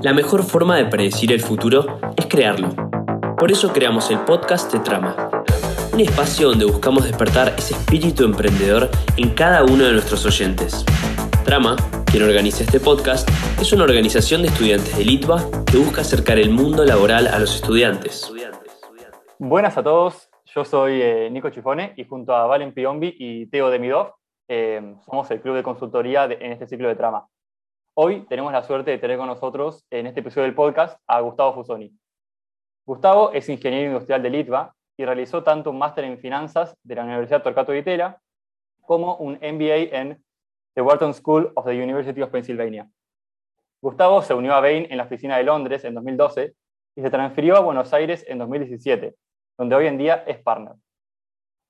La mejor forma de predecir el futuro es crearlo. Por eso creamos el podcast de Trama, un espacio donde buscamos despertar ese espíritu emprendedor en cada uno de nuestros oyentes. Trama, quien organiza este podcast, es una organización de estudiantes de Litva que busca acercar el mundo laboral a los estudiantes. Buenas a todos, yo soy eh, Nico Chifone y junto a Valen Piombi y Teo Demidov eh, somos el club de consultoría en este ciclo de Trama. Hoy tenemos la suerte de tener con nosotros en este episodio del podcast a Gustavo Fusoni. Gustavo es ingeniero industrial de Litva y realizó tanto un máster en finanzas de la Universidad Torquato de Itela como un MBA en The Wharton School of the University of Pennsylvania. Gustavo se unió a Bain en la oficina de Londres en 2012 y se transfirió a Buenos Aires en 2017, donde hoy en día es partner.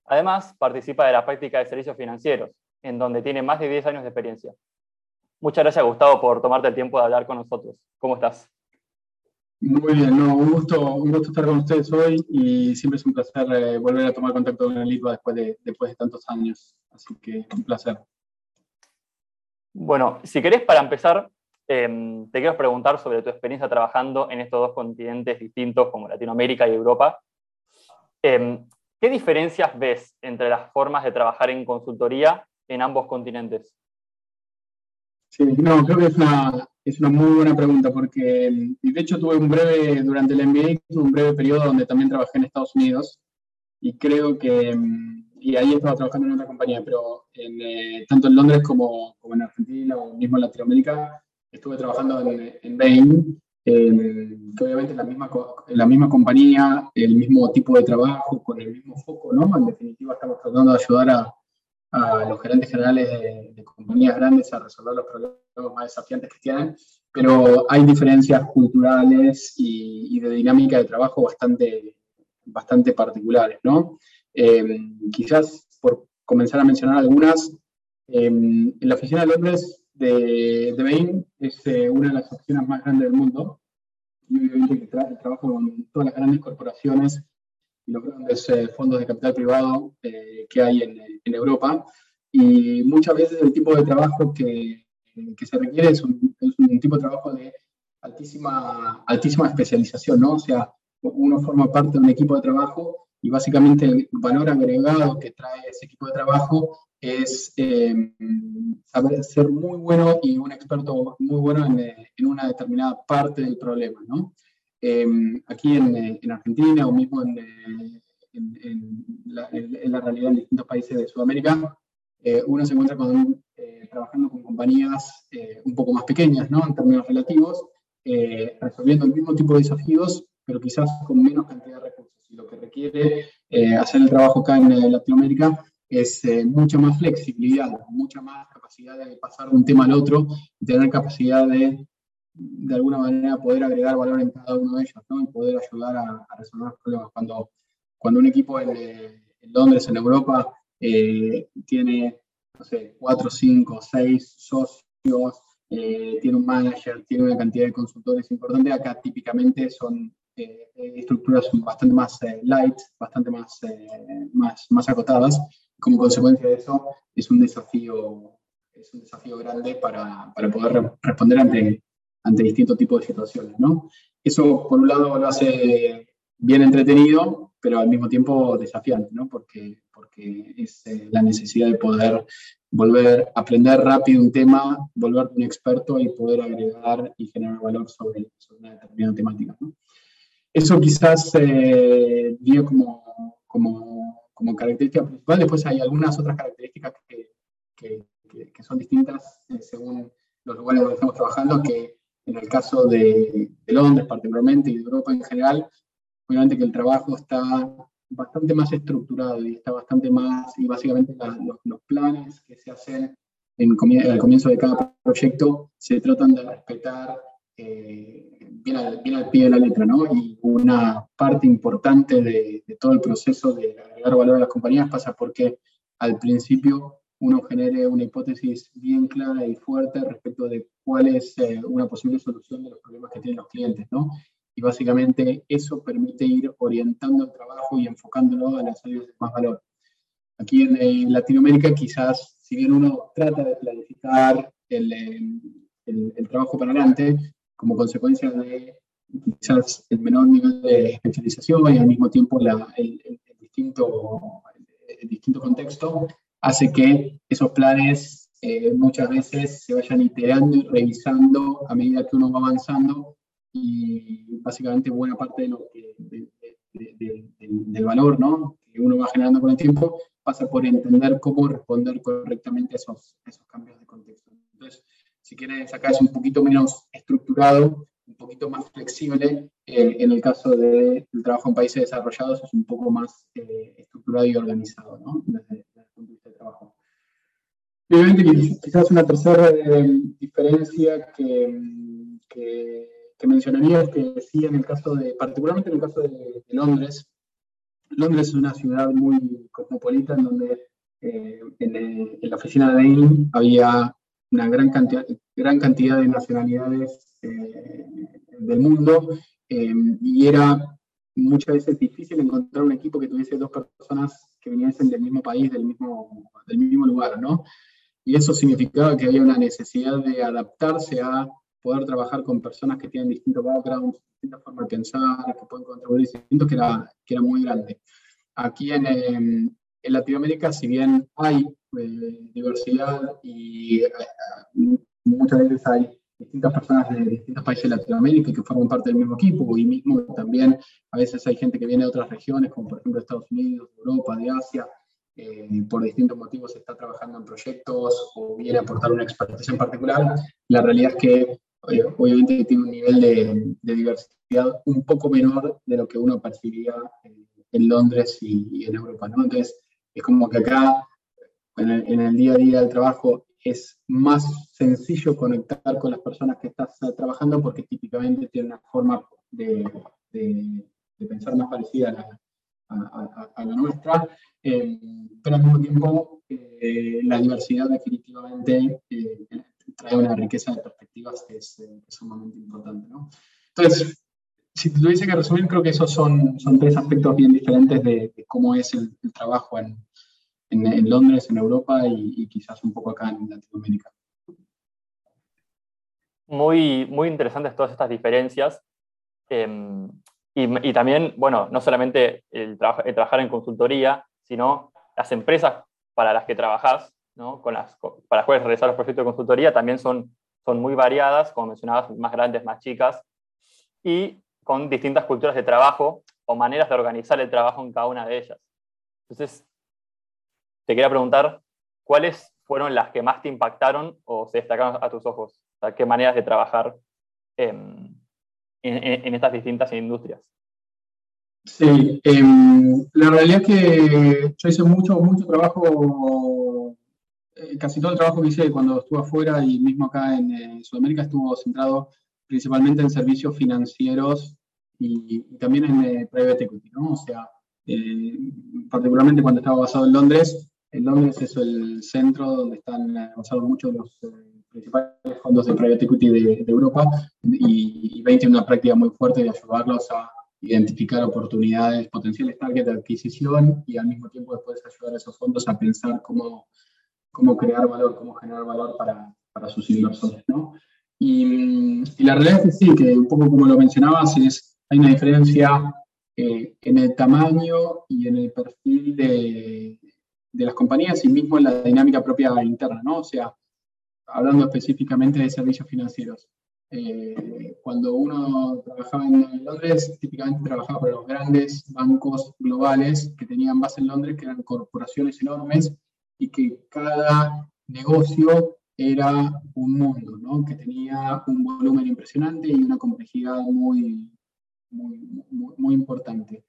Además, participa de la práctica de servicios financieros, en donde tiene más de 10 años de experiencia. Muchas gracias, Gustavo, por tomarte el tiempo de hablar con nosotros. ¿Cómo estás? Muy bien, no, un, gusto, un gusto estar con ustedes hoy y siempre es un placer eh, volver a tomar contacto con el ITBA después de, después de tantos años. Así que un placer. Bueno, si querés, para empezar, em, te quiero preguntar sobre tu experiencia trabajando en estos dos continentes distintos como Latinoamérica y Europa. Em, ¿Qué diferencias ves entre las formas de trabajar en consultoría en ambos continentes? Sí, no, creo que es una, es una muy buena pregunta porque, de hecho, tuve un breve, durante el MBA, tuve un breve periodo donde también trabajé en Estados Unidos y creo que, y ahí estaba trabajando en otra compañía, pero en, eh, tanto en Londres como, como, en Argentina o mismo en Latinoamérica, estuve trabajando en, en Bain, que obviamente es la misma, la misma compañía, el mismo tipo de trabajo, con el mismo foco, ¿no? En definitiva, estamos tratando de ayudar a a los gerentes generales de, compañías grandes a resolver los problemas más desafiantes que tienen, pero hay diferencias culturales y, de dinámica de trabajo bastante, bastante particulares, ¿no? Eh, quizás por comenzar a mencionar algunas, eh, en la oficina de Londres de, de Bain es eh, una de las oficinas más grandes del mundo y obviamente que trabajo con todas las grandes corporaciones los grandes eh, fondos de capital privado eh, que hay en, en, Europa. Y muchas veces el tipo de trabajo que, que se requiere es un, es un, tipo de trabajo de altísima, altísima especialización, ¿no? O sea, uno forma parte de un equipo de trabajo y básicamente el valor agregado que trae ese equipo de trabajo es eh, saber ser muy bueno y un experto muy bueno en, en, una determinada parte del problema, ¿no? Em, aquí en, en, Argentina o mismo en, en, la, en, la, realidad en distintos países de Sudamérica, eh, uno se encuentra con, eh, trabajando con compañías eh, un poco más pequeñas, ¿no? En términos relativos, resolviendo el mismo tipo de desafíos, pero quizás con menos cantidad de recursos. Y lo que requiere hacer el trabajo acá en Latinoamérica es mucha más flexibilidad, mucha más capacidad de pasar de un tema al otro, tener capacidad de de alguna manera poder agregar valor en cada uno de ellos, ¿no? Y poder ayudar a, resolver problemas. Cuando, cuando un equipo en, eh, Londres, en Europa, eh, tiene, no sé, cuatro, cinco, seis socios, eh, tiene un manager, tiene una cantidad de consultores importante, acá típicamente son estructuras bastante más light, bastante más, más, más acotadas. Como consecuencia de eso, es un desafío, es un desafío grande para, para poder responder ante ante distintos tipos de situaciones, ¿no? Eso, por un lado, lo hace bien entretenido, pero al mismo tiempo desafiante, ¿no? Porque, porque es eh, la necesidad de poder volver a aprender rápido un tema, volverte un experto y poder agregar y generar valor sobre, una determinada temática, ¿no? Eso quizás eh, como, como, como, característica principal. Después hay algunas otras características que, que, que son distintas eh, según los lugares donde estamos trabajando, que en el caso de, Londres particularmente y de Europa en general, obviamente que el trabajo está bastante más estructurado y está bastante más, y básicamente los, planes que se hacen en, al comienzo de cada proyecto se tratan de respetar eh, bien, al, pie de la letra, ¿no? Y una parte importante de, de todo el proceso de agregar valor a las compañías pasa porque al principio uno genere una hipótesis bien clara y fuerte respecto de cuál es eh, una posible solución de los problemas que tienen los clientes, ¿no? Y básicamente eso permite ir orientando el trabajo y enfocándolo a las áreas de más valor. Aquí en, Latinoamérica quizás, si bien uno trata de planificar el, el, el, trabajo para adelante, como consecuencia de quizás el menor nivel de especialización y al mismo tiempo el, distinto, el, distinto contexto, hace que esos planes eh, muchas veces se vayan iterando y revisando a medida que uno va avanzando y básicamente buena parte de lo que, del valor ¿no? que uno va generando con el tiempo pasa por entender cómo responder correctamente a esos, esos cambios de contexto. Entonces, si quieres, acá es un poquito menos estructurado, un poquito más flexible. En el caso del trabajo en países desarrollados es un poco más eh, estructurado y organizado, ¿no el punto de vista del trabajo. Obviamente, quizás una tercera eh, diferencia que, que, que, mencionaría es que sí, en el caso de, particularmente en el caso de, Londres, Londres es una ciudad muy cosmopolita en donde en, en, la oficina de Bain había una gran cantidad, gran cantidad de nacionalidades eh, del mundo eh, y era muchas veces difícil encontrar un equipo que tuviese dos personas que viniesen del mismo país, del mismo, del mismo lugar, ¿no? Y eso significaba que había una necesidad de adaptarse a poder trabajar con personas que tienen distintos backgrounds, distintas formas de pensar, que pueden contribuir distintos, que era, que era muy grande. Aquí en, en Latinoamérica, si bien hay eh, diversidad y eh, muchas veces hay distintas personas de distintos países de Latinoamérica que forman parte del mismo equipo y mismo también a veces hay gente que viene de otras regiones como por ejemplo Estados Unidos, Europa, de Asia, eh, por distintos motivos está trabajando en proyectos o viene a aportar una experiencia en particular. La realidad es que obviamente tiene un nivel de, diversidad un poco menor de lo que uno percibiría en, Londres y, en Europa, ¿no? Entonces, es como que acá en el, día a día del trabajo es más sencillo conectar con las personas que estás eh, trabajando porque típicamente tienen una forma de, pensar más parecida a la, nuestra, eh, pero al mismo tiempo eh, la diversidad definitivamente trae una riqueza de perspectivas que es, sumamente importante. ¿no? Entonces, si tuviese que resumir, creo que esos son, son tres aspectos bien diferentes de, cómo es el trabajo en, en, Londres, en Europa y, quizás un poco acá en Latinoamérica. Muy, muy interesantes todas estas diferencias. Em, y, también, bueno, no solamente el, trabajar en consultoría, sino las empresas para las que trabajas, ¿no? Con las, para las cuales realizar los proyectos de consultoría, también son, son muy variadas, como mencionabas, más grandes, más chicas, y con distintas culturas de trabajo o maneras de organizar el trabajo en cada una de ellas. Entonces, te quería preguntar, ¿cuáles fueron las que más te impactaron o se destacaron a tus ojos? ¿Qué maneras de trabajar en, estas distintas industrias? Sí, em, la realidad es que yo hice mucho, mucho trabajo, eh, casi todo el trabajo que hice cuando estuve afuera y mismo acá en eh, Sudamérica estuvo centrado principalmente en servicios financieros y, también en eh, private equity, ¿no? O sea, particularmente cuando estaba basado en Londres, en Londres es el centro donde están eh, basados muchos de los eh, principales fondos de private equity de, Europa y, y Bain tiene una práctica muy fuerte de ayudarlos a identificar oportunidades, potenciales target de adquisición y al mismo tiempo después ayudar a esos fondos a pensar cómo, cómo crear valor, cómo generar valor para, para sus inversores. ¿no? Y, y, la realidad es que sí, que un poco como lo mencionabas, es, hay una diferencia eh, en el tamaño y en el perfil de, de las compañías y mismo en la dinámica propia interna, ¿no? O sea, hablando específicamente de servicios financieros. Eh, cuando uno trabajaba en Londres, típicamente trabajaba para los grandes bancos globales que tenían base en Londres, que eran corporaciones enormes y que cada negocio era un mundo, ¿no? que tenía un volumen impresionante y una complejidad muy, muy, muy, muy importante.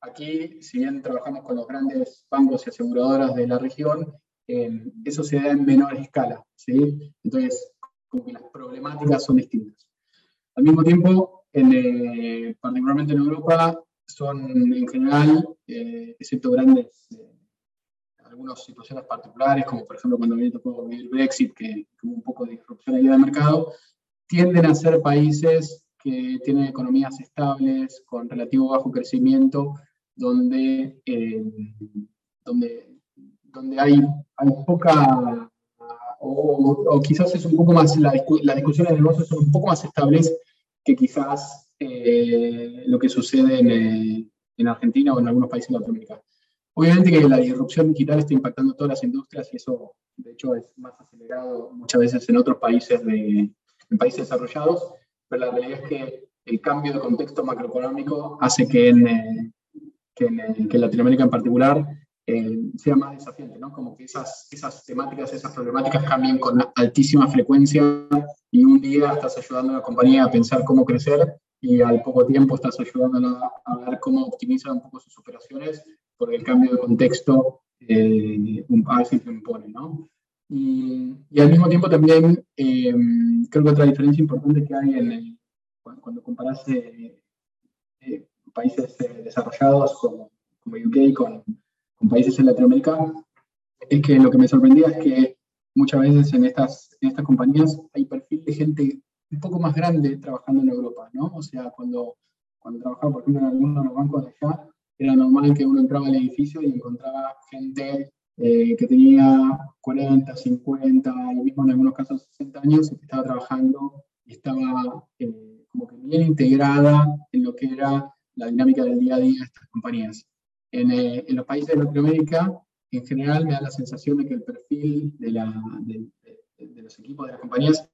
Aquí, si bien trabajamos con los grandes bancos y aseguradoras de la región, eh, eso se da en menor escala, ¿sí? Entonces, como que las problemáticas son distintas. Al mismo tiempo, eh, particularmente en Europa, son en general, eh, excepto grandes, algunas situaciones particulares, como por ejemplo cuando viene tocó Brexit, que hubo un poco de disrupción ahí del mercado, tienden a ser países que tienen economías estables, con relativo bajo crecimiento, donde, eh, donde, donde hay, hay poca, o, quizás es un poco más, la, las discusiones de negocios son un poco más estables que quizás eh, lo que sucede en, en, Argentina o en algunos países de Latinoamérica. Obviamente que la disrupción digital está impactando todas las industrias y eso, de hecho, es más acelerado muchas veces en otros países, de, en países desarrollados, pero la realidad es que el cambio de contexto macroeconómico hace que en, eh, que en, que en Latinoamérica en particular eh, sea más desafiante, ¿no? Como que esas, esas temáticas, esas problemáticas cambien con altísima frecuencia y un día estás ayudando a la compañía a pensar cómo crecer y al poco tiempo estás ayudándola a ver cómo optimizar un poco sus operaciones porque el cambio de contexto eh, a veces lo impone, ¿no? Y, y, al mismo tiempo también eh, creo que otra diferencia importante que hay en el, cuando, comparas eh, eh, países desarrollados como, como UK con países en Latinoamérica, es que lo que me sorprendía es que muchas veces en estas, en estas compañías hay perfil de gente un poco más grande trabajando en Europa, ¿no? O sea, cuando, cuando trabajaba, por ejemplo, en algunos de los bancos de allá, era normal que uno entraba al edificio y encontraba gente eh, que tenía 40, 50, y mismo en algunos casos 60 años y que estaba trabajando y estaba eh, como que bien integrada en lo que era la dinámica del día a día de estas compañías. Eh, en, los países de Latinoamérica, en general, me da la sensación de que el perfil de, la, de, los equipos de las compañías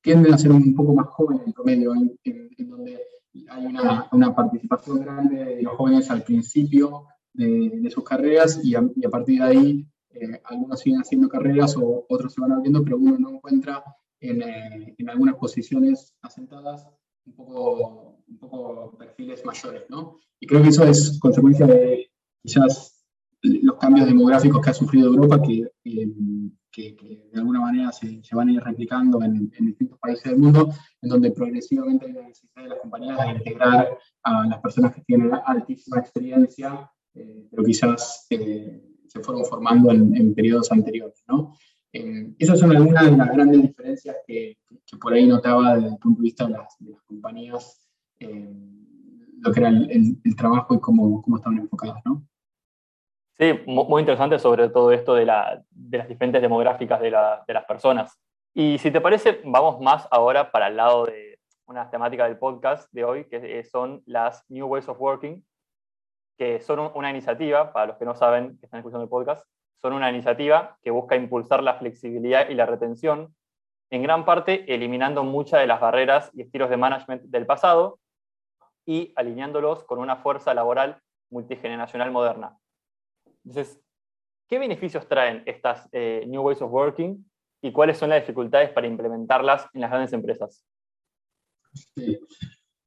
tienden a ser un poco más jóvenes en promedio, en, donde hay una, una, participación grande de los jóvenes al principio de, sus carreras y a, partir de ahí eh, algunos siguen haciendo carreras o otros se van abriendo, pero uno no encuentra en, eh, en algunas posiciones asentadas un poco, un poco perfiles mayores, ¿no? Y creo que eso es consecuencia de, quizás los cambios demográficos que ha sufrido Europa, que, que, de alguna manera se, se, van a ir replicando en, distintos países del mundo, en donde progresivamente hay la necesidad de las compañías de integrar a las personas que tienen altísima experiencia, eh, pero quizás eh, se fueron formando en, periodos anteriores. ¿no? Eh, esas son algunas de las grandes diferencias que, por ahí notaba desde el punto de vista de las, de las compañías, lo que era el, el, trabajo y cómo, cómo estaban enfocadas. ¿no? Sí, muy interesante sobre todo esto de, las diferentes demográficas de, las personas. Y si te parece, vamos más ahora para el lado de una temática del podcast de hoy, que son las New Ways of Working, que son una iniciativa, para los que no saben, que están escuchando el podcast, son una iniciativa que busca impulsar la flexibilidad y la retención, en gran parte eliminando muchas de las barreras y estilos de management del pasado y alineándolos con una fuerza laboral multigeneracional moderna. Entonces, ¿qué beneficios traen estas eh, New Ways of Working y cuáles son las dificultades para implementarlas en las grandes empresas? Sí.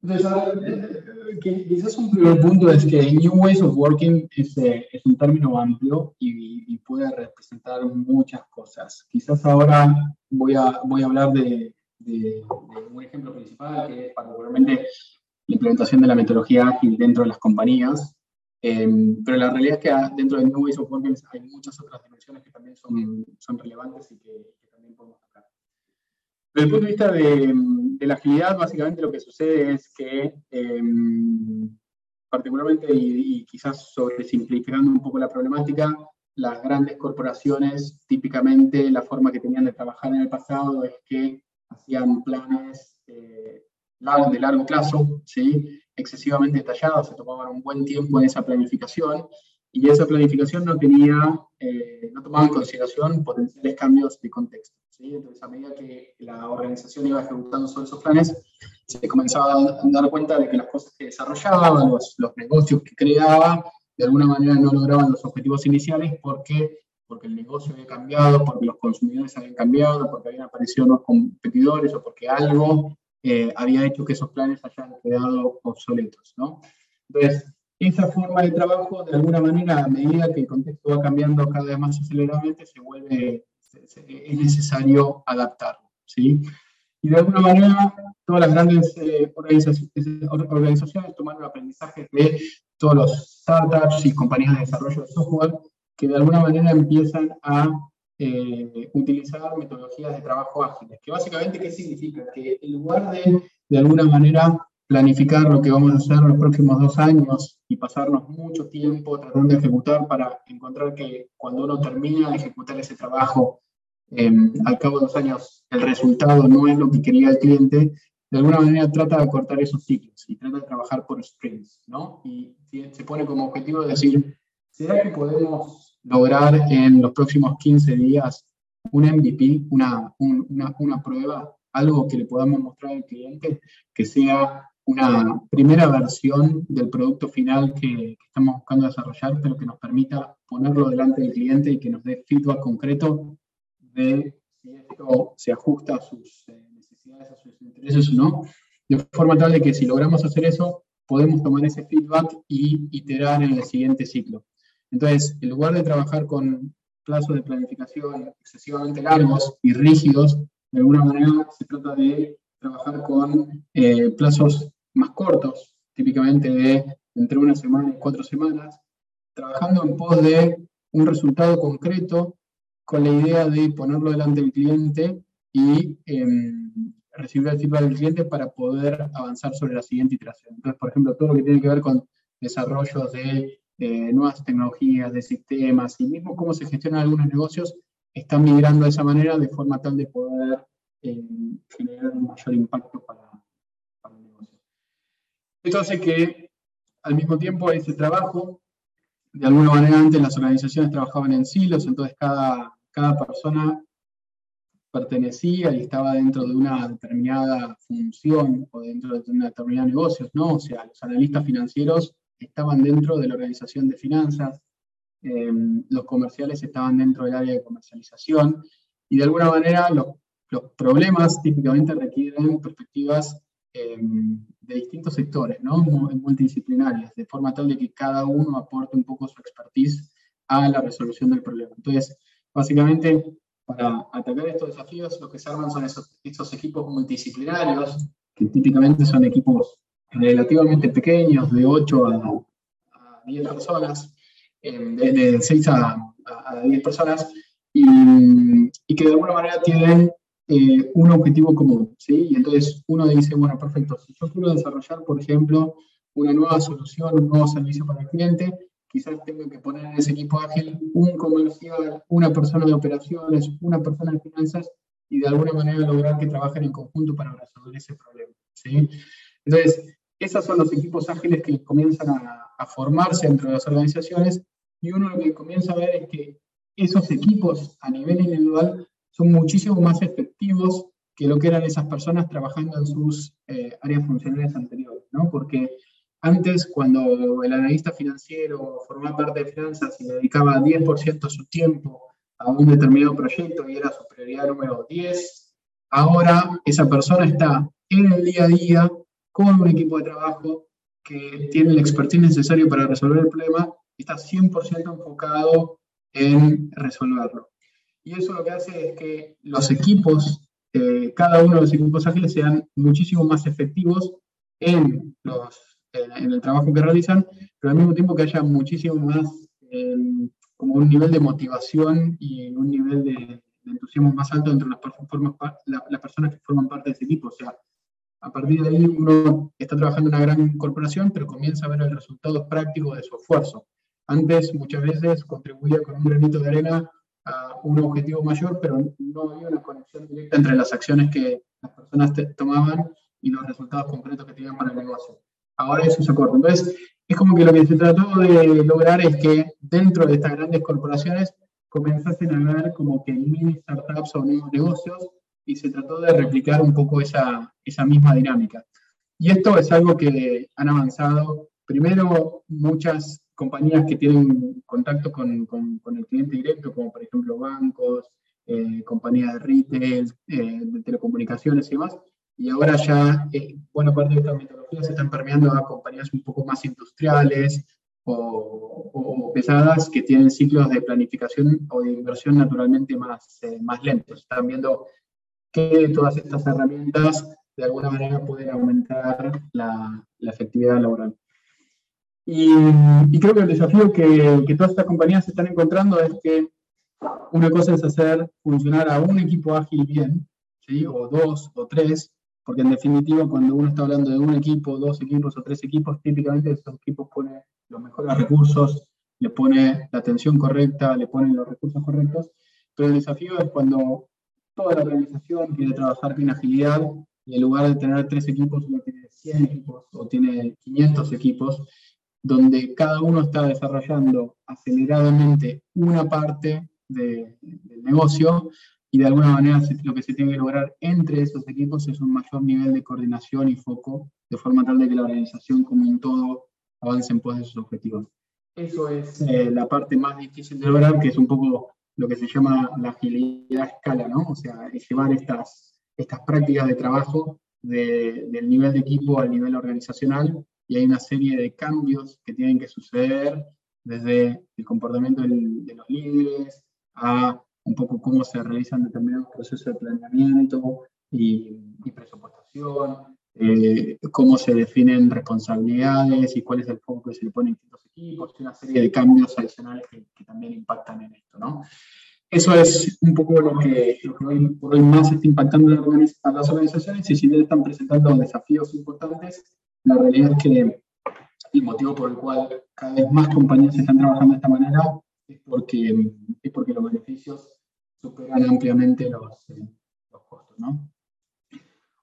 Entonces, eh, quizás un primer punto es que New Ways of Working es, eh, es un término amplio y, puede representar muchas cosas. Quizás ahora voy a, voy a hablar de, de, un ejemplo principal, que es particularmente la implementación de la metodología ágil dentro de las compañías, Em, pero la realidad es que dentro de New Ways of Working hay muchas otras dimensiones que también son, son relevantes y que, también podemos tocar. Desde el punto de vista de, de, la agilidad, básicamente lo que sucede es que, em, particularmente y, y, quizás simplificando un poco la problemática, las grandes corporaciones, típicamente la forma que tenían de trabajar en el pasado es que hacían planes eh, de largo plazo, ¿sí? Excesivamente detallados, se tomaban un buen tiempo en esa planificación y esa planificación no tenía, eh, no tomaba en consideración potenciales cambios de contexto. ¿sí? Entonces, a medida que la organización iba ejecutando sobre esos planes, se comenzaba a dar cuenta de que las cosas que desarrollaba, los, los negocios que creaba, de alguna manera no lograban los objetivos iniciales porque porque el negocio había cambiado, porque los consumidores habían cambiado, porque habían aparecido nuevos competidores o porque algo eh, había hecho que esos planes hayan quedado obsoletos. ¿no? Entonces, esa forma de trabajo, de alguna manera, a medida que el contexto va cambiando cada vez más aceleradamente, se vuelve, es necesario adaptarlo. ¿sí? Y de alguna manera, todas las grandes eh, organizaciones, tomaron aprendizaje de todos los startups y compañías de desarrollo de software que de alguna manera empiezan a eh, utilizar metodologías de trabajo ágiles, que básicamente, ¿qué significa? Que en lugar de, de alguna manera, planificar lo que vamos a hacer los próximos dos años y pasarnos mucho tiempo tratando de ejecutar para encontrar que cuando uno termina de ejecutar ese trabajo, em, al cabo de dos años el resultado no es lo que quería el cliente, de alguna manera trata de cortar esos ciclos y trata de trabajar por sprints, ¿no? Y se pone como objetivo de decir, ¿será que podemos lograr en los próximos 15 días un MVP, una, una, prueba, algo que le podamos mostrar al cliente que sea una primera versión del producto final que, estamos buscando desarrollar, pero que nos permita ponerlo delante del cliente y que nos dé feedback concreto de si esto se ajusta a sus eh, necesidades, a sus intereses o no, de forma tal de que si logramos hacer eso, podemos tomar ese feedback y iterar en el siguiente ciclo. Entonces, en lugar de trabajar con plazos de planificación excesivamente largos y rígidos, de alguna manera se trata de trabajar con eh, plazos más cortos, típicamente de entre una semana y cuatro semanas, trabajando en pos de un resultado concreto con la idea de ponerlo delante del cliente y em, recibir el feedback del cliente para poder avanzar sobre la siguiente iteración. Entonces, por ejemplo, todo lo que tiene que ver con desarrollos de nuevas tecnologías, de sistemas y mismo cómo se gestionan algunos negocios, están migrando de esa manera de forma tal de poder em, generar un mayor impacto para, esto hace que al mismo tiempo ese trabajo, de alguna manera antes las organizaciones trabajaban en silos, entonces cada, cada persona pertenecía y estaba dentro de una determinada función o dentro de una determinada negocio, ¿no? O sea, los analistas financieros estaban dentro de la organización de finanzas, em, los comerciales estaban dentro del área de comercialización y de alguna manera los, problemas típicamente requieren perspectivas em, de distintos sectores, ¿no? multidisciplinarias, de forma tal de que cada uno aporte un poco su expertise a la resolución del problema. Entonces, básicamente, para atacar estos desafíos, lo que se arman son esos, equipos multidisciplinarios, que típicamente son equipos relativamente pequeños, de 8 a, 10 personas, eh, de, 6 a, a, 10 personas, y, y, que de alguna manera tienen eh, un objetivo común, ¿sí? Y entonces uno dice, bueno, perfecto, si yo quiero desarrollar, por ejemplo, una nueva solución, un nuevo servicio para el cliente, quizás tengo que poner en ese equipo ágil un comercial, una persona de operaciones, una persona de finanzas, y de alguna manera lograr que trabajen en conjunto para resolver ese problema, ¿sí? Entonces, esos son los equipos ágiles que comienzan a, a formarse entre las organizaciones, y uno lo que comienza a ver es que esos equipos a nivel individual son muchísimo más efectivos que lo que eran esas personas trabajando en sus eh, áreas funcionales anteriores, ¿no? Porque antes, cuando el analista financiero formaba parte de finanzas y dedicaba 10% de su tiempo a un determinado proyecto y era su prioridad número 10, ahora esa persona está en el día a día con un equipo de trabajo que tiene el expertise necesario para resolver el problema y está 100% enfocado en resolverlo. Y eso lo que hace es que los equipos, eh, cada uno de los equipos ágiles sean muchísimo más efectivos en, los, en el trabajo que realizan, pero al mismo tiempo que haya muchísimo más, em, como un nivel de motivación y un nivel de, entusiasmo más alto entre las, las personas que forman parte de ese equipo. O sea, a partir de ahí uno está trabajando en una gran corporación, pero comienza a ver el resultado práctico de su esfuerzo. Antes, muchas veces, contribuía con un granito de arena un objetivo mayor, pero no había una conexión directa entre las acciones que las personas tomaban y los resultados concretos que tenían para el negocio. Ahora eso se corta. Entonces, es como que lo que se trató de lograr es que dentro de estas grandes corporaciones comenzasen a ver como que mini startups o nuevos negocios y se trató de replicar un poco esa, esa misma dinámica. Y esto es algo que han avanzado, primero, muchas compañías que tienen contacto con, con, el cliente directo, como por ejemplo bancos, eh, compañías de retail, eh, de telecomunicaciones y demás. Y ahora ya eh, buena parte de estas metodologías se están permeando a compañías un poco más industriales o, pesadas que tienen ciclos de planificación o de inversión naturalmente más, más lentos. Están viendo que todas estas herramientas de alguna manera pueden aumentar la, efectividad laboral. Y, creo que el desafío que, que, todas estas compañías están encontrando es que una cosa es hacer funcionar a un equipo ágil bien, ¿sí? o dos o tres, porque en definitiva cuando uno está hablando de un equipo, dos equipos o tres equipos, típicamente esos equipos ponen los mejores recursos, le pone la atención correcta, le ponen los recursos correctos, pero el desafío es cuando toda la organización quiere trabajar en agilidad y en lugar de tener tres equipos, uno tiene 100 equipos o tiene 500 equipos, donde cada uno está desarrollando aceleradamente una parte del negocio y de alguna manera lo que se tiene que lograr entre esos equipos es un mayor nivel de coordinación y foco, de forma tal de que la organización como un todo avance en pos de sus objetivos. Eso es eh, la parte más difícil de lograr, que es un poco lo que se llama la agilidad a escala, ¿no? O sea, llevar estas, estas prácticas de trabajo del nivel de equipo al nivel organizacional y hay una serie de cambios que tienen que suceder desde el comportamiento de los líderes a un poco cómo se realizan determinados procesos de planeamiento y, presupuestación, eh, cómo se definen responsabilidades y cuál es el foco que se le pone en distintos equipos, y una serie de cambios adicionales que, también impactan en esto. ¿no? Eso es un poco lo que, hoy por hoy más está impactando a las organizaciones y si bien están presentando desafíos importantes, la realidad es que el motivo por el cual cada vez más compañías están trabajando de esta manera es porque, es porque los beneficios superan ampliamente los, eh, los costos. ¿no?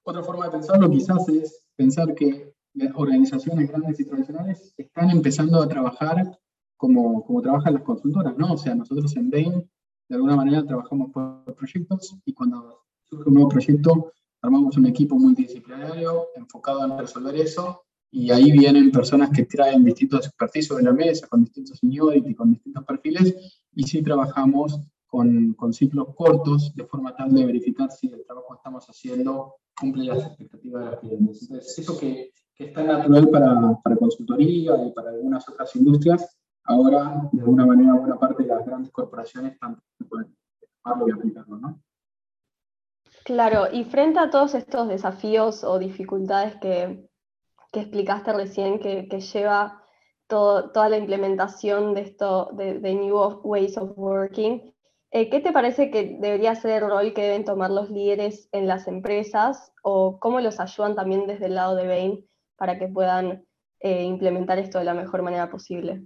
Otra forma de pensarlo quizás es pensar que organizaciones grandes y tradicionales están empezando a trabajar como, como trabajan las consultoras, ¿no? O sea, nosotros en Bain, de alguna manera, trabajamos por proyectos y cuando surge un nuevo proyecto, armamos un equipo multidisciplinario enfocado en resolver eso y ahí vienen personas que traen distintos expertise sobre la mesa, con distintos seniority, con distintos perfiles, y sí trabajamos con, con, ciclos cortos, de forma tal de verificar si el trabajo que estamos haciendo cumple las expectativas de los clientes. Entonces, eso que, que es tan natural para, para, consultoría y para algunas otras industrias, ahora, de alguna manera, buena parte de las grandes corporaciones también pueden tomarlo y aplicarlo, ¿no? Claro, y frente a todos estos desafíos o dificultades que, que explicaste recién que, que lleva todo, toda la implementación de esto, de, de New Ways of Working, eh, ¿Qué te parece que debería ser el rol que deben tomar los líderes en las empresas o cómo los ayudan también desde el lado de Bain para que puedan eh, implementar esto de la mejor manera posible?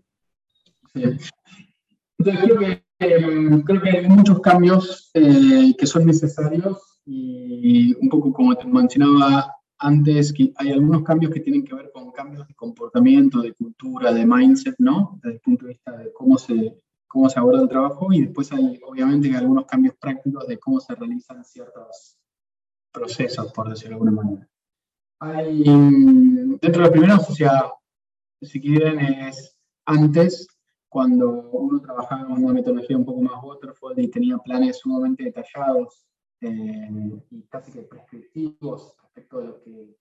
Entonces, creo que, em, creo que hay muchos cambios eh, que son necesarios y un poco como te mencionaba antes, que hay algunos cambios que tienen que ver con cambios de comportamiento, de cultura, de mindset, ¿no? Desde el punto de vista de cómo se cómo se aborda el trabajo y después hay obviamente algunos cambios prácticos de cómo se realizan ciertos procesos, por decirlo de alguna manera. Hay, dentro de los primeros, o sea, si quieren, es antes, cuando uno trabajaba en una metodología un poco más waterfall y tenía planes sumamente detallados eh, y casi que prescriptivos respecto de lo, que,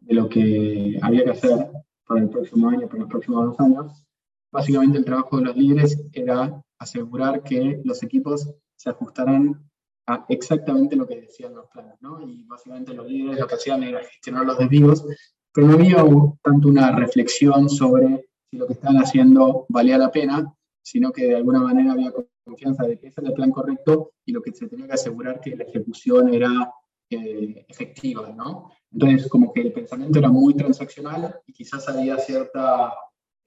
de lo que había que hacer para el próximo año, para los próximos dos años, básicamente el trabajo de los líderes era asegurar que los equipos se ajustaran a exactamente lo que decían los planes, ¿no? Y básicamente los líderes lo que hacían era gestionar los desvíos, pero no había tanto una reflexión sobre si lo que estaban haciendo valía la pena, sino que de alguna manera había confianza de que ese era el plan correcto y lo que se tenía que asegurar que la ejecución era eh, efectiva, ¿no? Entonces, como que el pensamiento era muy transaccional y quizás había cierta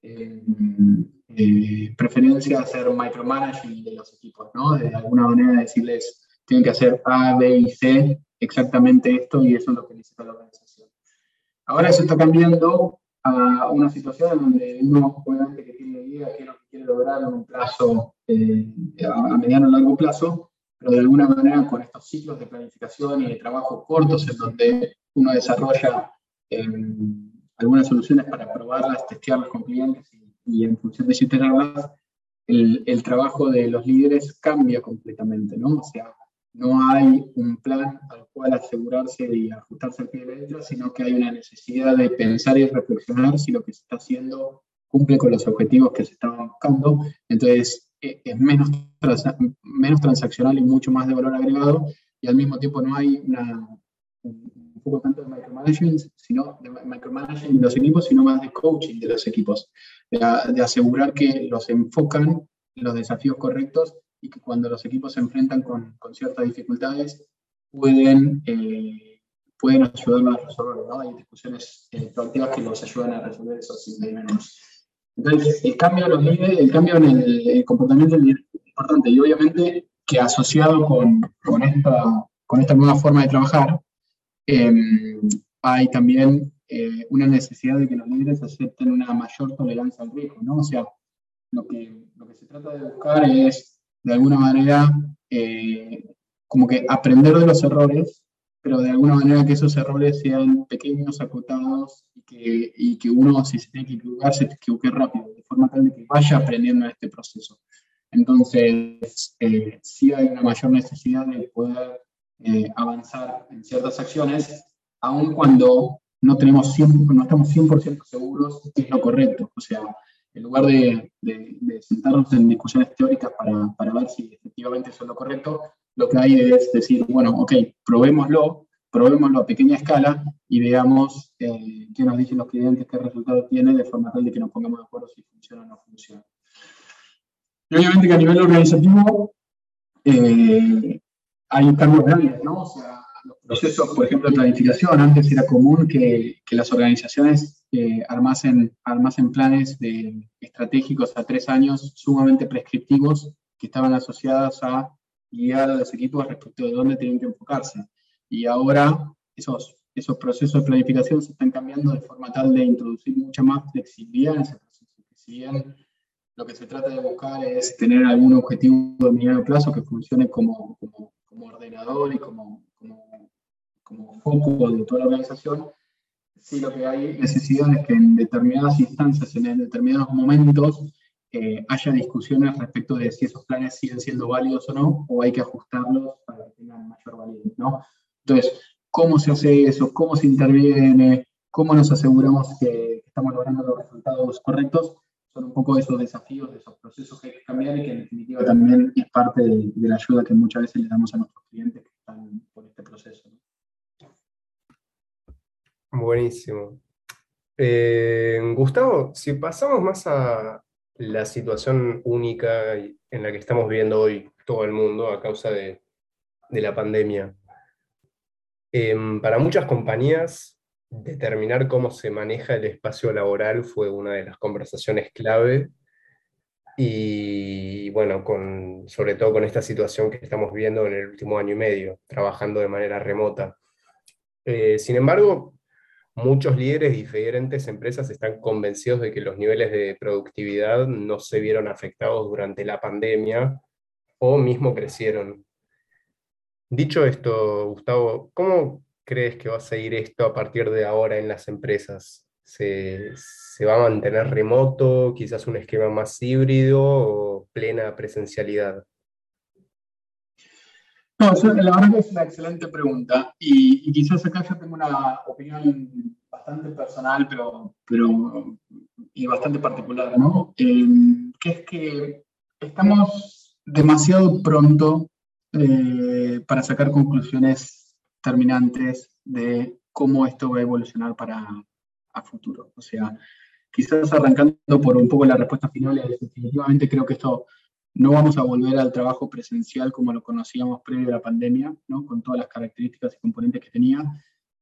eh, eh, preferencia hacer micromanaging de los equipos, ¿no? De alguna manera decirles, tienen que hacer A, B y C exactamente esto y eso es lo que necesita la organización. Ahora eso está cambiando a una situación en donde uno obviamente que tiene idea qué es lo que quiere lograr en un plazo, eh, a mediano o largo plazo, pero de alguna manera con estos ciclos de planificación y de trabajo cortos en donde uno desarrolla eh, algunas soluciones para probarlas, testearlas con clientes y, en función de iterarlas, el, el trabajo de los líderes cambia completamente, ¿no? O sea, no hay un plan al cual asegurarse y ajustarse al pie de la letra, sino que hay una necesidad de pensar y reflexionar si lo que se está haciendo cumple con los objetivos que se estaban buscando. Entonces, e, es menos, menos transaccional y mucho más de valor agregado, y al mismo tiempo no hay una, un poco tanto de micromanaging, sino de micromanaging de los equipos, sino más de coaching de los equipos, de, asegurar que los enfocan en los desafíos correctos y que cuando los equipos se enfrentan con, con ciertas dificultades pueden, eh, pueden ayudarlos a resolverlo. ¿no? Hay discusiones eh, proactivas que los ayudan a resolver esos impedimentos. Entonces, el cambio, los líderes, el cambio en el, comportamiento es importante y obviamente que asociado con, con, esta, con esta nueva forma de trabajar, em, hay también eh, una necesidad de que los líderes acepten una mayor tolerancia al riesgo, ¿no? O sea, lo que, lo que se trata de buscar es, de alguna manera, eh, como que aprender de los errores, pero de alguna manera que esos errores sean pequeños, acotados, y que, y que uno, si se tiene que equivocar, se equivoque rápido, de forma tal de que vaya aprendiendo en este proceso. Entonces, eh, sí hay una mayor necesidad de poder eh, avanzar en ciertas acciones, aun cuando no, tenemos no estamos 100% seguros que es lo correcto. O sea, en lugar de, sentarnos en discusiones teóricas para, para, ver si efectivamente eso es lo correcto, lo que hay es decir, bueno, ok, probémoslo, probémoslo a pequeña escala y veamos eh, qué nos dicen los clientes, qué resultado tiene, de forma tal de que nos pongamos de acuerdo si funciona o no funciona. Y obviamente que a nivel organizativo eh, hay cambios grandes, ¿no? O sea, los procesos, por ejemplo, de planificación, antes era común que, que las organizaciones eh, armasen, armasen planes de, estratégicos a tres años sumamente prescriptivos que estaban asociados a guiar a los equipos respecto de dónde tienen que enfocarse. Y ahora esos, esos procesos de planificación se están cambiando de forma tal de introducir mucha más flexibilidad en ese proceso. Si bien lo que se trata de buscar es tener algún objetivo de mediano plazo que funcione como, como, como ordenador y como, como, foco de toda la organización. Sí, lo que hay necesidad es que en determinadas instancias, en determinados momentos, eh, haya discusiones respecto de si esos planes siguen siendo válidos o no, o hay que ajustarlos para que tengan mayor validez, ¿no? Entonces, ¿cómo se hace eso? ¿Cómo se interviene? ¿Cómo nos aseguramos que estamos logrando los resultados correctos? Son un poco esos desafíos, de esos procesos que hay que cambiar y que en definitiva también es parte de, la ayuda que muchas veces le damos a nuestros clientes que están por este proceso. Buenísimo. Eh, Gustavo, si pasamos más a la situación única en la que estamos viendo hoy todo el mundo a causa de, la pandemia. Em, para muchas compañías determinar cómo se maneja el espacio laboral fue una de las conversaciones clave. Y bueno, con, sobre todo con esta situación que estamos viendo en el último año y medio, trabajando de manera remota. Eh, sin embargo, muchos líderes de diferentes empresas están convencidos de que los niveles de productividad no se vieron afectados durante la pandemia o mismo crecieron. Dicho esto, Gustavo, ¿cómo crees que va a seguir esto a partir de ahora en las empresas? ¿Se, va a mantener remoto, quizás un esquema más híbrido o plena presencialidad? No, la verdad que es una excelente pregunta y, quizás acá yo tengo una opinión bastante personal, pero, pero y bastante particular, ¿no? Eh, que es que estamos demasiado pronto eh, para sacar conclusiones determinantes de cómo esto va a evolucionar para a futuro. O sea, quizás arrancando por un poco la respuesta final, definitivamente creo que esto no vamos a volver al trabajo presencial como lo conocíamos previo a la pandemia, ¿no? con todas las características y componentes que tenía.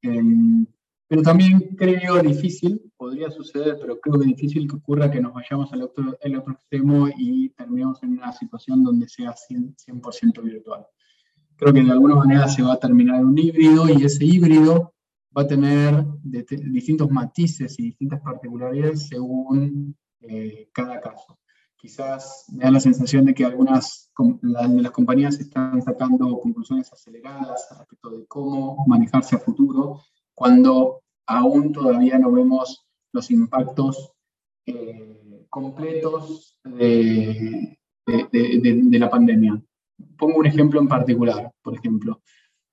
Em, pero también creo difícil, podría suceder, pero creo que difícil que ocurra que nos vayamos al otro, al otro extremo y terminemos en una situación donde sea 100%, 100 virtual creo que de alguna manera se va a terminar un híbrido y ese híbrido va a tener distintos matices y distintas particularidades según eh, cada caso. Quizás me da la sensación de que algunas de las compañías están sacando conclusiones aceleradas respecto de cómo manejarse a futuro, cuando aún todavía no vemos los impactos eh, completos de, de la pandemia pongo un ejemplo en particular, por ejemplo.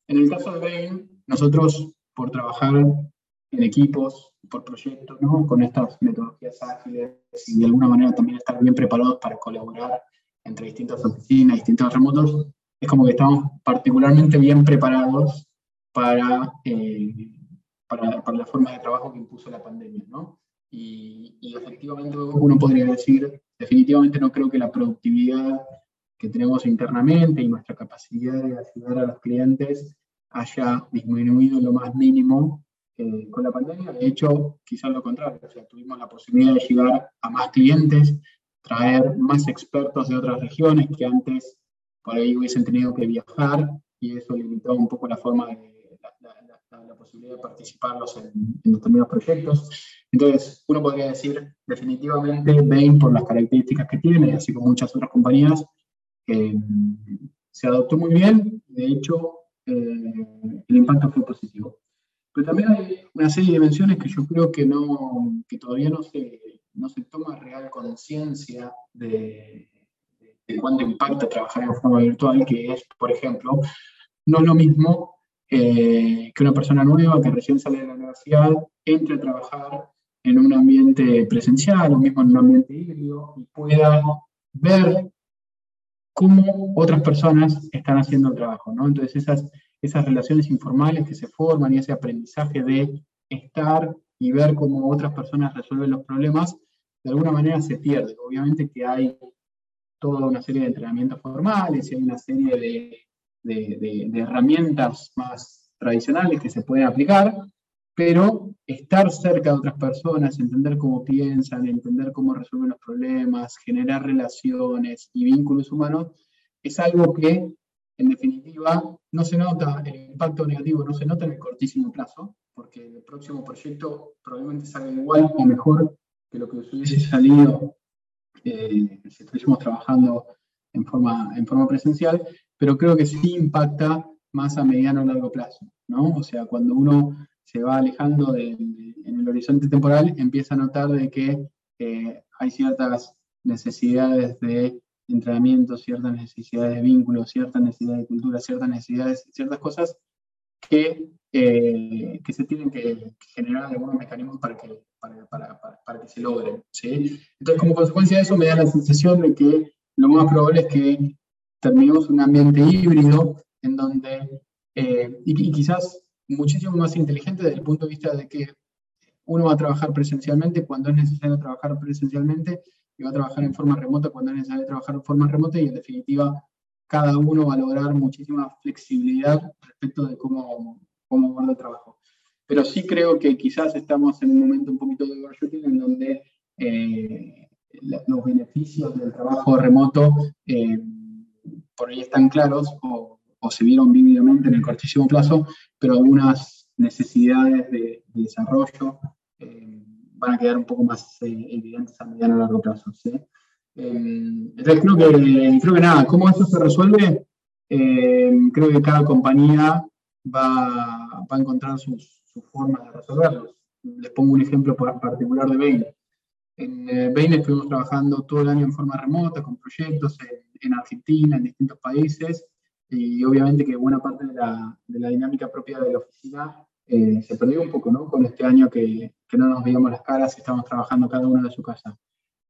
En el caso de Bain, nosotros, por trabajar en equipos, por proyectos, ¿no? con estas metodologías ágiles y de alguna manera también estar bien preparados para colaborar entre distintas oficinas, distintos remotos, es como que estamos particularmente bien preparados para, eh, para, para, la forma de trabajo que impuso la pandemia. ¿no? Y, y efectivamente uno podría decir, definitivamente no creo que la productividad que tenemos internamente y nuestra capacidad de ayudar a los clientes haya disminuido lo más mínimo eh, con la pandemia. De hecho, quizás lo contrario, o sea, tuvimos la posibilidad de llegar a más clientes, traer más expertos de otras regiones que antes por ahí hubiesen tenido que viajar y eso limitó un poco la forma de la, posibilidad de participarlos en, en, determinados proyectos. Entonces, uno podría decir definitivamente Bain, por las características que tiene, así como muchas otras compañías, se adoptó muy bien, de hecho, eh, el impacto fue positivo. Pero también hay una serie de dimensiones que yo creo que, no, que todavía no se, no se toma real conciencia de, de, cuánto impacta trabajar en forma virtual, que es, por ejemplo, no es lo mismo eh, que una persona nueva que recién sale de la universidad entre a trabajar en un ambiente presencial o mismo en un ambiente híbrido y pueda ver cómo otras personas están haciendo el trabajo, ¿no? Entonces esas, esas relaciones informales que se forman y ese aprendizaje de estar y ver cómo otras personas resuelven los problemas, de alguna manera se pierde. Obviamente que hay toda una serie de entrenamientos formales y hay una serie de, de, de herramientas más tradicionales que se pueden aplicar, pero estar cerca de otras personas, entender cómo piensan, entender cómo resuelven los problemas, generar relaciones y vínculos humanos, es algo que, en definitiva, no se nota, el impacto negativo no se nota en el cortísimo plazo, porque el próximo proyecto probablemente salga igual o mejor que lo que hubiese salido eh, si estuviésemos trabajando en forma, en forma presencial, pero creo que sí impacta más a mediano o largo plazo, ¿no? O sea, cuando uno se va alejando en el horizonte temporal, empieza a notar de que eh, hay ciertas necesidades de entrenamiento, ciertas necesidades de vínculos, ciertas necesidades de cultura, ciertas necesidades, ciertas cosas que, eh, que se tienen que generar algunos mecanismos para que, para, para, para, que se logren. ¿sí? Entonces, como consecuencia de eso, me da la sensación de que lo más probable es que terminemos un ambiente híbrido en donde, eh, y, y, quizás muchísimo más inteligente desde el punto de vista de que uno va a trabajar presencialmente cuando es necesario trabajar presencialmente y va a trabajar en forma remota cuando es necesario trabajar en forma remota y en definitiva cada uno va a lograr muchísima flexibilidad respecto de cómo, cómo guarda el trabajo. Pero sí creo que quizás estamos en un momento un poquito de overshooting en donde eh, los beneficios del trabajo remoto eh, por ahí están claros o o se vieron vívidamente en el cortísimo plazo, pero algunas necesidades de, desarrollo eh, van a quedar un poco más eh, evidentes a mediano y largo plazo. ¿sí? Eh, entonces creo que, creo que nada, ¿cómo eso se resuelve? creo que cada compañía va, va a encontrar sus, sus, formas de resolverlo. Les pongo un ejemplo particular de Bain. En Bain estuvimos trabajando todo el año en forma remota, con proyectos en, en Argentina, en distintos países, y obviamente que buena parte de la, de la dinámica propia de la oficina eh, se perdió un poco, ¿no? Con este año que, que, no nos veíamos las caras y estamos trabajando cada uno de su casa.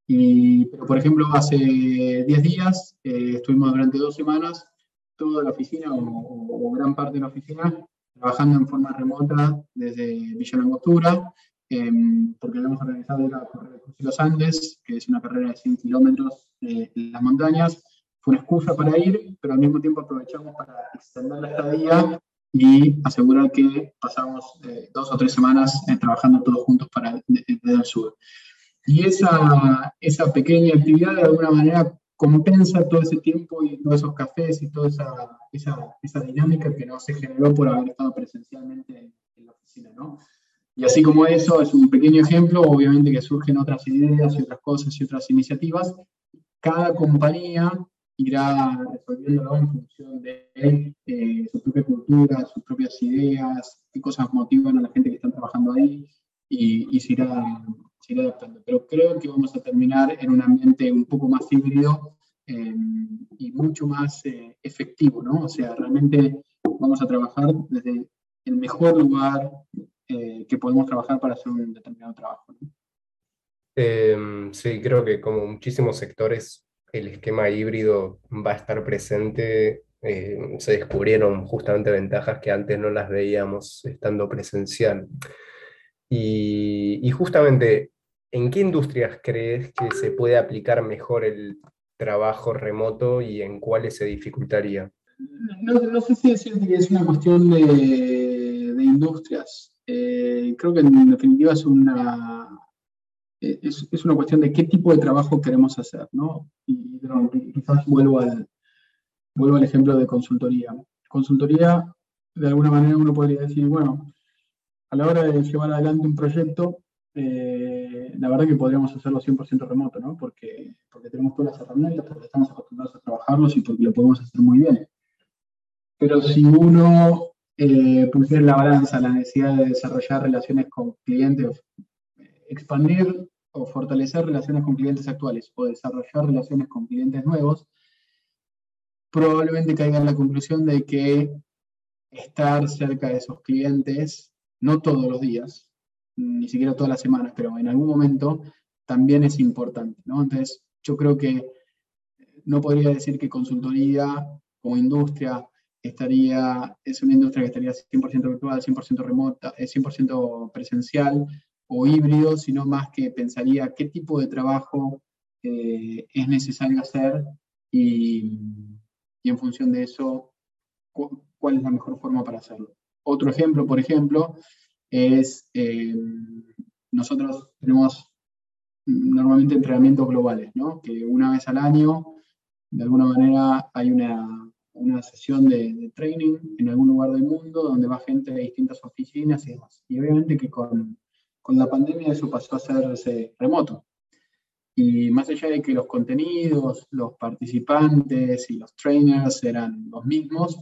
Y, pero, por ejemplo, hace 10 días eh, estuvimos durante dos semanas toda la oficina o, o, gran parte de la oficina trabajando en forma remota desde Villa Langostura, eh, porque hemos organizado la carrera de los Andes, que es una carrera de 100 kilómetros eh, en las montañas, fue una excusa para ir, pero al mismo tiempo aprovechamos para extender la estadía y asegurar que pasamos eh, dos o tres semanas eh, trabajando todos juntos para, desde el sur. Y esa, esa pequeña actividad de alguna manera compensa todo ese tiempo y todos esos cafés y toda esa, esa, esa dinámica que no se generó por haber estado presencialmente en, en la oficina, ¿no? Y así como eso es un pequeño ejemplo, obviamente que surgen otras ideas y otras cosas y otras iniciativas. Cada compañía irá resolviéndolo en función de eh, su propia cultura, sus propias ideas, qué cosas motivan a la gente que está trabajando ahí y, y se, irá, se, irá, adaptando. Pero creo que vamos a terminar en un ambiente un poco más híbrido eh, y mucho más eh, efectivo, ¿no? O sea, realmente vamos a trabajar desde el mejor lugar eh, que podemos trabajar para hacer un determinado trabajo. ¿no? Em, sí, creo que como muchísimos sectores el esquema híbrido va a estar presente. Eh, se descubrieron justamente ventajas que antes no las veíamos estando presencial. Y, justamente, ¿en qué industrias crees que se puede aplicar mejor el trabajo remoto y en cuáles se dificultaría? No, sé si decirte que es una cuestión de, industrias. Eh, creo que en definitiva es una, es, es, una cuestión de qué tipo de trabajo queremos hacer, ¿no? Y, quizás vuelvo al, vuelvo al ejemplo de consultoría. Consultoría, de alguna manera uno podría decir, bueno, a la hora de llevar adelante un proyecto, eh, la verdad que podríamos hacerlo 100% remoto, ¿no? Porque, porque tenemos todas las herramientas, porque estamos acostumbrados a trabajarlos y porque lo podemos hacer muy bien. Pero si uno eh, pusiera en la balanza la necesidad de desarrollar relaciones con clientes, expandir o fortalecer relaciones con clientes actuales o desarrollar relaciones con clientes nuevos, probablemente caiga en la conclusión de que estar cerca de esos clientes, no todos los días, ni siquiera todas las semanas, pero en algún momento también es importante. ¿no? Entonces, yo creo que no podría decir que consultoría como industria estaría, es una industria que estaría 100% virtual, 100% remota, 100% presencial o híbrido, sino más que pensaría qué tipo de trabajo eh, es necesario hacer y, en función de eso, cuál es la mejor forma para hacerlo. Otro ejemplo, por ejemplo, es, eh, nosotros tenemos normalmente entrenamientos globales, ¿no? que una vez al año, de alguna manera, hay una, una sesión de, de, training en algún lugar del mundo donde va gente de distintas oficinas y demás. Y obviamente que con, con la pandemia eso pasó a hacerse remoto. Y más allá de que los contenidos, los participantes y los trainers eran los mismos,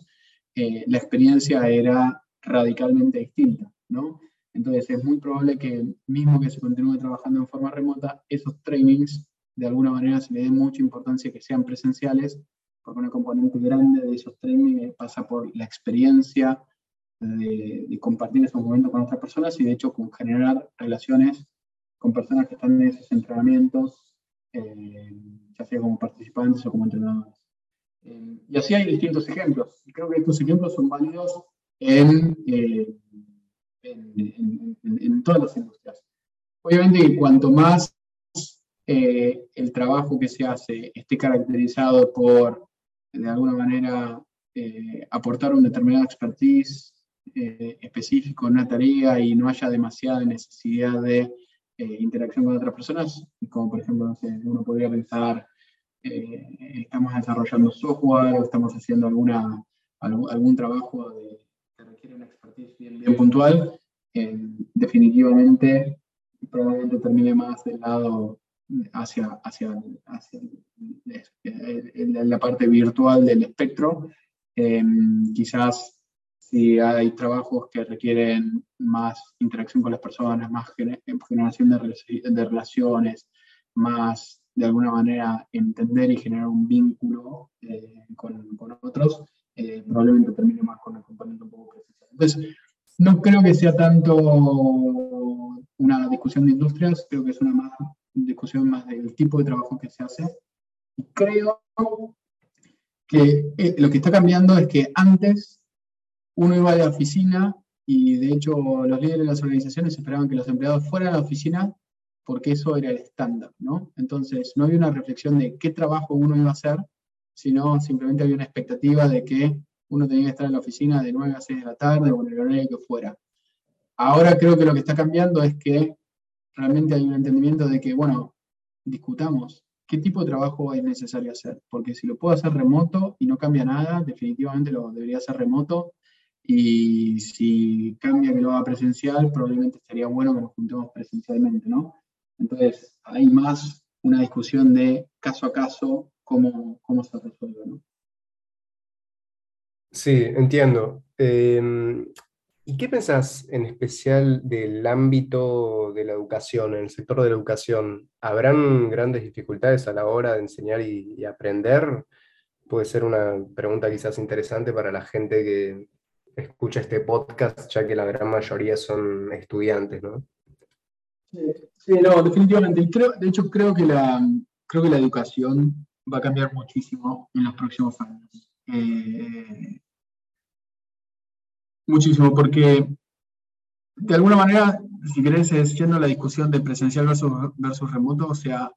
eh, la experiencia era radicalmente distinta. ¿no? Entonces es muy probable que, mismo que se continúe trabajando en forma remota, esos trainings de alguna manera se le dé mucha importancia que sean presenciales, porque una componente grande de esos trainings pasa por la experiencia de, de, compartir esos momentos con otras personas y de hecho con generar relaciones con personas que están en esos entrenamientos, eh, ya sea como participantes o como entrenadores. Eh, y así hay distintos ejemplos. Y creo que estos ejemplos son válidos en, eh, en, en, en, todas las industrias. Obviamente cuanto más eh, el trabajo que se hace esté caracterizado por, de alguna manera, eh, aportar un determinado expertise eh, específico en una tarea y no haya demasiada necesidad de interacción con otras personas, como por ejemplo, no sé, uno podría pensar, estamos desarrollando software o estamos haciendo alguna, algún, algún trabajo de, que requiere una expertise bien, bien puntual, definitivamente probablemente termine más del lado hacia, hacia, hacia la parte virtual del espectro. Em, quizás si hay trabajos que requieren más interacción con las personas, más generación de, de relaciones, más de alguna manera entender y generar un vínculo eh, con, con, otros, eh, probablemente termine más con el componente un poco presencial. Entonces, no creo que sea tanto una discusión de industrias, creo que es una más discusión más del tipo de trabajo que se hace. Y creo que eh, lo que está cambiando es que antes uno iba a la oficina y de hecho los líderes de las organizaciones esperaban que los empleados fueran a la oficina porque eso era el estándar, ¿no? Entonces no había una reflexión de qué trabajo uno iba a hacer, sino simplemente había una expectativa de que uno tenía que estar en la oficina de 9 a 6 de la tarde o en el horario que fuera. Ahora creo que lo que está cambiando es que realmente hay un entendimiento de que, bueno, discutamos qué tipo de trabajo es necesario hacer, porque si lo puedo hacer remoto y no cambia nada, definitivamente lo debería hacer remoto, y si cambia que lo haga presencial, probablemente estaría bueno que nos juntemos presencialmente, ¿no? Entonces, hay más una discusión de caso a caso cómo, cómo se resuelve, ¿no? Sí, entiendo. Eh, ¿Y qué pensás en especial del ámbito de la educación, en el sector de la educación? ¿Habrán grandes dificultades a la hora de enseñar y aprender? Puede ser una pregunta quizás interesante para la gente que escucha este podcast, ya que la gran mayoría son estudiantes, ¿no? Sí, no, definitivamente. Creo, de hecho, creo que, la, creo que la educación va a cambiar muchísimo en los próximos años. Eh, muchísimo, porque de alguna manera, si querés, es la discusión de presencial versus remoto, o sea,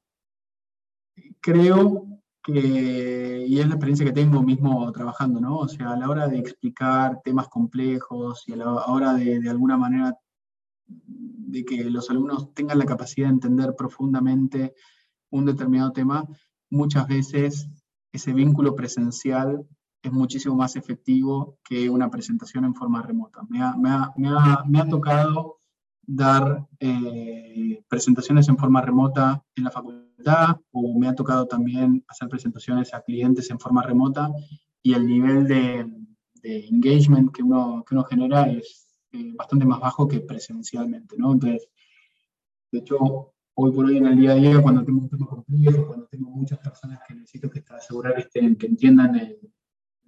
creo y es la experiencia que tengo mismo trabajando, ¿no? O sea, a la hora de explicar temas complejos y a la hora de, de alguna manera de que los alumnos tengan la capacidad de entender profundamente un determinado tema, muchas veces ese vínculo presencial es muchísimo más efectivo que una presentación en forma remota. Me ha, me ha, me ha, me ha tocado dar eh, presentaciones en forma remota en la facultad o me ha tocado también hacer presentaciones a clientes en forma remota y el nivel de, de engagement que uno, que uno genera es eh, bastante más bajo que presencialmente, ¿no? Entonces, de hecho, hoy por hoy en el día a día, cuando tengo un tema complejo, cuando tengo muchas personas que necesito que asegurar que, estén, que entiendan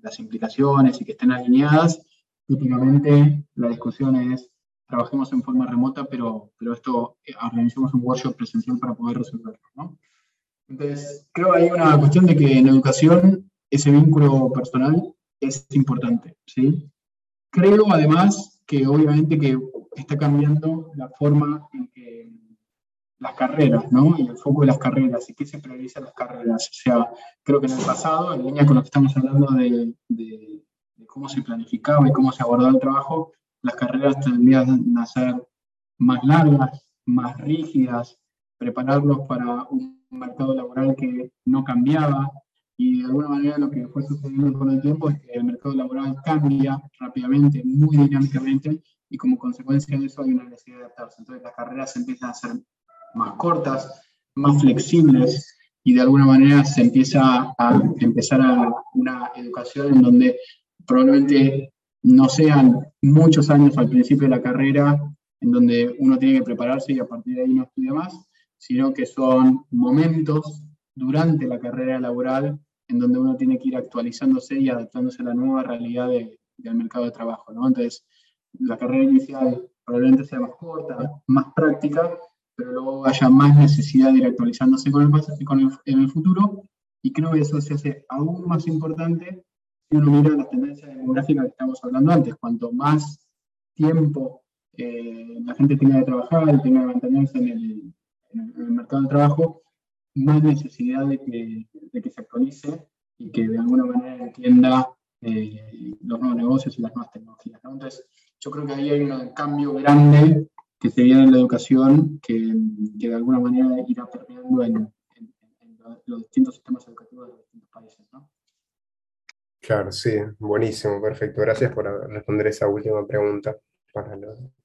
las implicaciones y que estén alineadas, típicamente la discusión es trabajemos en forma remota, pero, pero esto eh, organizamos un workshop presencial para poder resolverlo. ¿no? Entonces, creo que hay una cuestión de que en educación ese vínculo personal es importante. ¿sí? Creo además que obviamente que está cambiando la forma en que las carreras, ¿no? Y el foco de las carreras y qué se prioriza las carreras. O sea, creo que en el pasado, en línea con lo que estamos hablando de, de, de cómo se planificaba y cómo se abordaba el trabajo, las carreras tendrían a ser más largas, más rígidas, prepararlos para un mercado laboral que no cambiaba. Y de alguna manera lo que fue sucediendo con el tiempo es que el mercado laboral cambia rápidamente, muy dinámicamente, y como consecuencia de eso hay una necesidad de adaptarse. Entonces las carreras empiezan a ser más cortas, más flexibles, y de alguna manera se empieza a empezar a una educación en donde probablemente no sean muchos años al principio de la carrera en donde uno tiene que prepararse y a partir de ahí no estudia más, sino que son momentos durante la carrera laboral en donde uno tiene que ir actualizándose y adaptándose a la nueva realidad del mercado de trabajo. ¿no? Entonces, la carrera inicial probablemente sea más corta, más práctica, pero luego haya más necesidad de ir actualizándose con el, con el, en el futuro, y creo que eso se hace aún más importante si uno mira las tendencias demográficas que estamos hablando antes, cuanto más tiempo eh, la gente tenga de trabajar y tenga de mantenerse en el, mercado de trabajo, más necesidad de que, de que, se actualice y que de alguna manera entienda eh, los nuevos negocios y las nuevas tecnologías. Entonces, yo creo que ahí hay un cambio grande que se viene en la educación que, que de alguna manera irá permeando en, en, en, los distintos sistemas educativos de los distintos países. ¿no? Claro, sí, buenísimo, perfecto. Gracias por responder esa última pregunta para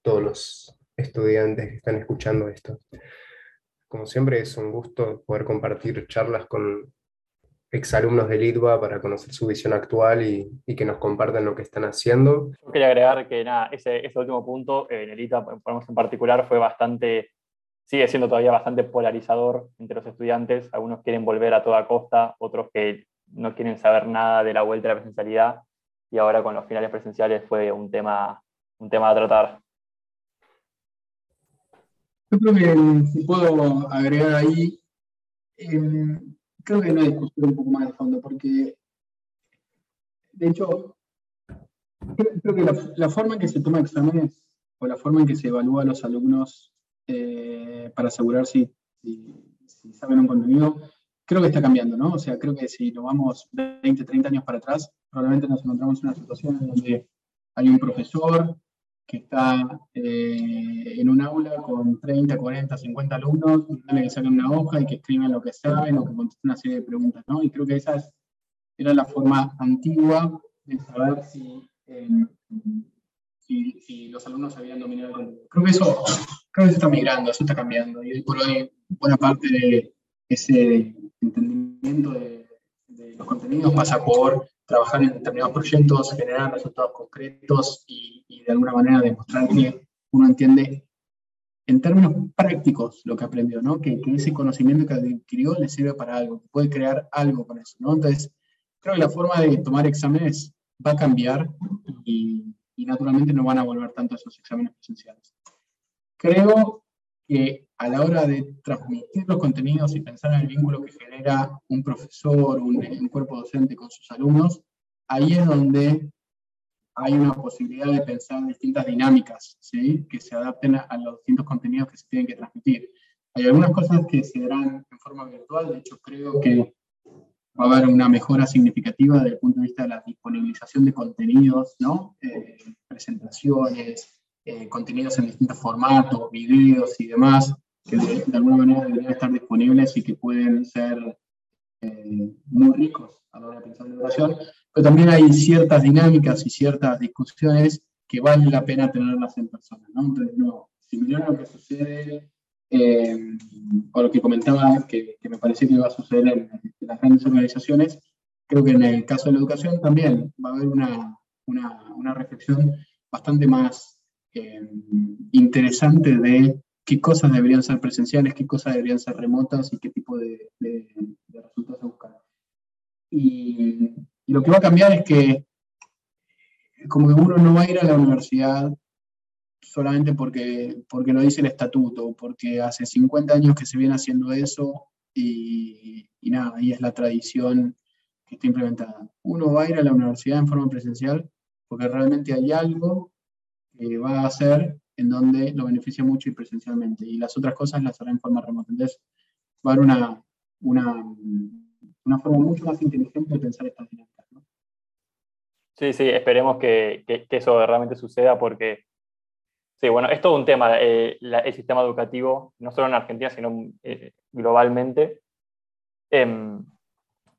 todos los estudiantes que están escuchando esto. Como siempre es un gusto poder compartir charlas con exalumnos del IDVA para conocer su visión actual y, que nos compartan lo que están haciendo. Yo quería agregar que ese, último punto en el ITA, en particular, fue bastante, sigue siendo todavía bastante polarizador entre los estudiantes. Algunos quieren volver a toda costa, otros que no quieren saber nada de la vuelta a la presencialidad y ahora con los finales presenciales fue un tema, un tema a tratar. Yo creo que si puedo agregar ahí, eh, creo que hay una discusión un poco más de fondo, porque de hecho, creo, que la, forma en que se toma exámenes o la forma en que se evalúa a los alumnos eh, para asegurar si saben un contenido creo que está cambiando, ¿no? O sea, creo que si nos vamos 20, 30 años para atrás, probablemente nos encontramos en una situación en donde hay un profesor que está eh, en un aula con 30, 40, 50 alumnos, que saquen una hoja y que escriben lo que saben o que contesten una serie de preguntas, ¿no? Y creo que esa era la forma antigua de saber si, eh, los alumnos habían dominado. Creo que eso, creo que está migrando, eso está cambiando. Y por hoy, buena parte de ese entendimiento de, los contenidos pasa por trabajar en determinados proyectos, generar resultados concretos y, de alguna manera demostrar que uno entiende en términos prácticos lo que aprendió, ¿no? Que, ese conocimiento que adquirió le sirve para algo, que puede crear algo con eso, ¿no? Entonces, creo que la forma de tomar exámenes va a cambiar y, y naturalmente no van a volver tanto a esos exámenes presenciales. Creo que a la hora de transmitir los contenidos y pensar en el vínculo que genera un profesor, un, un cuerpo docente con sus alumnos, ahí es donde hay una posibilidad de pensar distintas dinámicas ¿sí? que se adapten a, los distintos contenidos que se tienen que transmitir. Hay algunas cosas que se darán en forma virtual, de hecho creo que va a haber una mejora significativa desde el punto de vista de la disponibilización de contenidos, ¿no? Eh, presentaciones, eh, contenidos en distintos formatos, videos y demás, que de, alguna manera deberían estar disponibles y que pueden ser muy ricos a la hora de pensar en educación, pero también hay ciertas dinámicas y ciertas discusiones que vale la pena tenerlas en persona. ¿no? Entonces, no, similar a lo que sucede, eh, o lo que comentaba, que, me parecía que iba a suceder en, las grandes organizaciones, creo que en el caso de la educación también va a haber una, una, una reflexión bastante más eh, interesante de qué cosas deberían ser presenciales, qué cosas deberían ser remotas y qué tipo de, de, resultados se buscan. Y, y, lo que va a cambiar es que como que uno no va a ir a la universidad solamente porque, porque lo dice el estatuto, porque hace 50 años que se viene haciendo eso y, y nada, y es la tradición que está implementada. Uno va a ir a la universidad en forma presencial porque realmente hay algo va a hacer en donde lo beneficia mucho y presencialmente, y las otras cosas las hará en forma remota. Entonces, va a haber una, una, una forma mucho más inteligente de pensar estas dinámicas. Sí, sí, esperemos que, que, eso realmente suceda porque, sí, bueno, es todo un tema, eh, el sistema educativo, no solo en Argentina, sino eh, globalmente. Eh,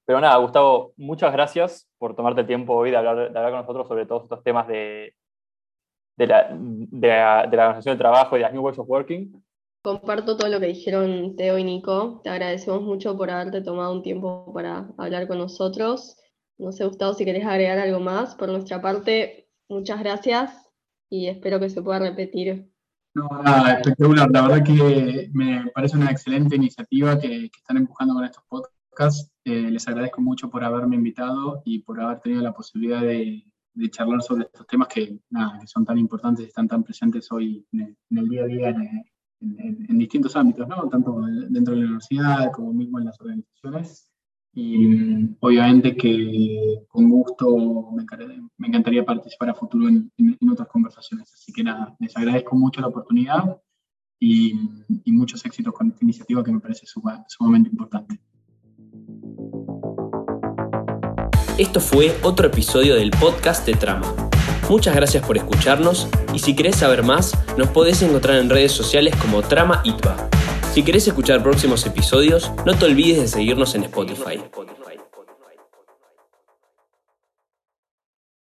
pero nada, Gustavo, muchas gracias por tomarte el tiempo hoy de hablar, de hablar con nosotros sobre todos estos temas de, de, la, de, la, de la organización del trabajo y de las New Ways of Working. Comparto todo lo que dijeron Teo y Nico. Te agradecemos mucho por haberte tomado un tiempo para hablar con nosotros. No sé, Gustavo, si querés agregar algo más. Por nuestra parte, muchas gracias y espero que se pueda repetir. No, nada, espectacular. La verdad que me parece una excelente iniciativa que, que están empujando con estos podcasts. Eh, les agradezco mucho por haberme invitado y por haber tenido la posibilidad de, de charlar sobre estos temas que, nada, que son tan importantes y están tan presentes hoy en el, día a día en, distintos ámbitos, ¿no? tanto dentro de la universidad como mismo en las organizaciones. Y obviamente que con gusto me, me encantaría participar a futuro en, otras conversaciones. Así que nada, les agradezco mucho la oportunidad y, y muchos éxitos con esta iniciativa que me parece sumamente importante. Esto fue otro episodio del podcast de Trama. Muchas gracias por escucharnos y si querés saber más, nos podés encontrar en redes sociales como Trama ITBA. Si querés escuchar próximos episodios, no te olvides de seguirnos en Spotify.